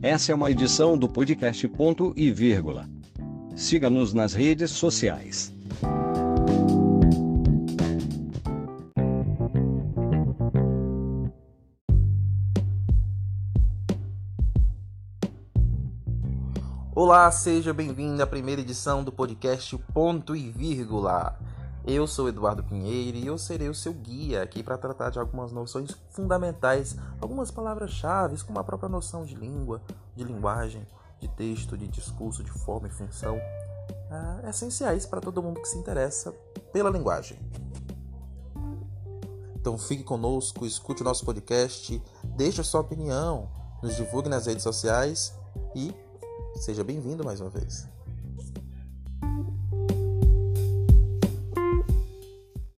Essa é uma edição do podcast Ponto e Vírgula. Siga-nos nas redes sociais. Olá, seja bem-vindo à primeira edição do podcast Ponto e Vírgula. Eu sou Eduardo Pinheiro e eu serei o seu guia aqui para tratar de algumas noções fundamentais, algumas palavras-chave, como a própria noção de língua, de linguagem, de texto, de discurso, de forma e função, ah, essenciais para todo mundo que se interessa pela linguagem. Então fique conosco, escute o nosso podcast, deixe a sua opinião, nos divulgue nas redes sociais e seja bem-vindo mais uma vez.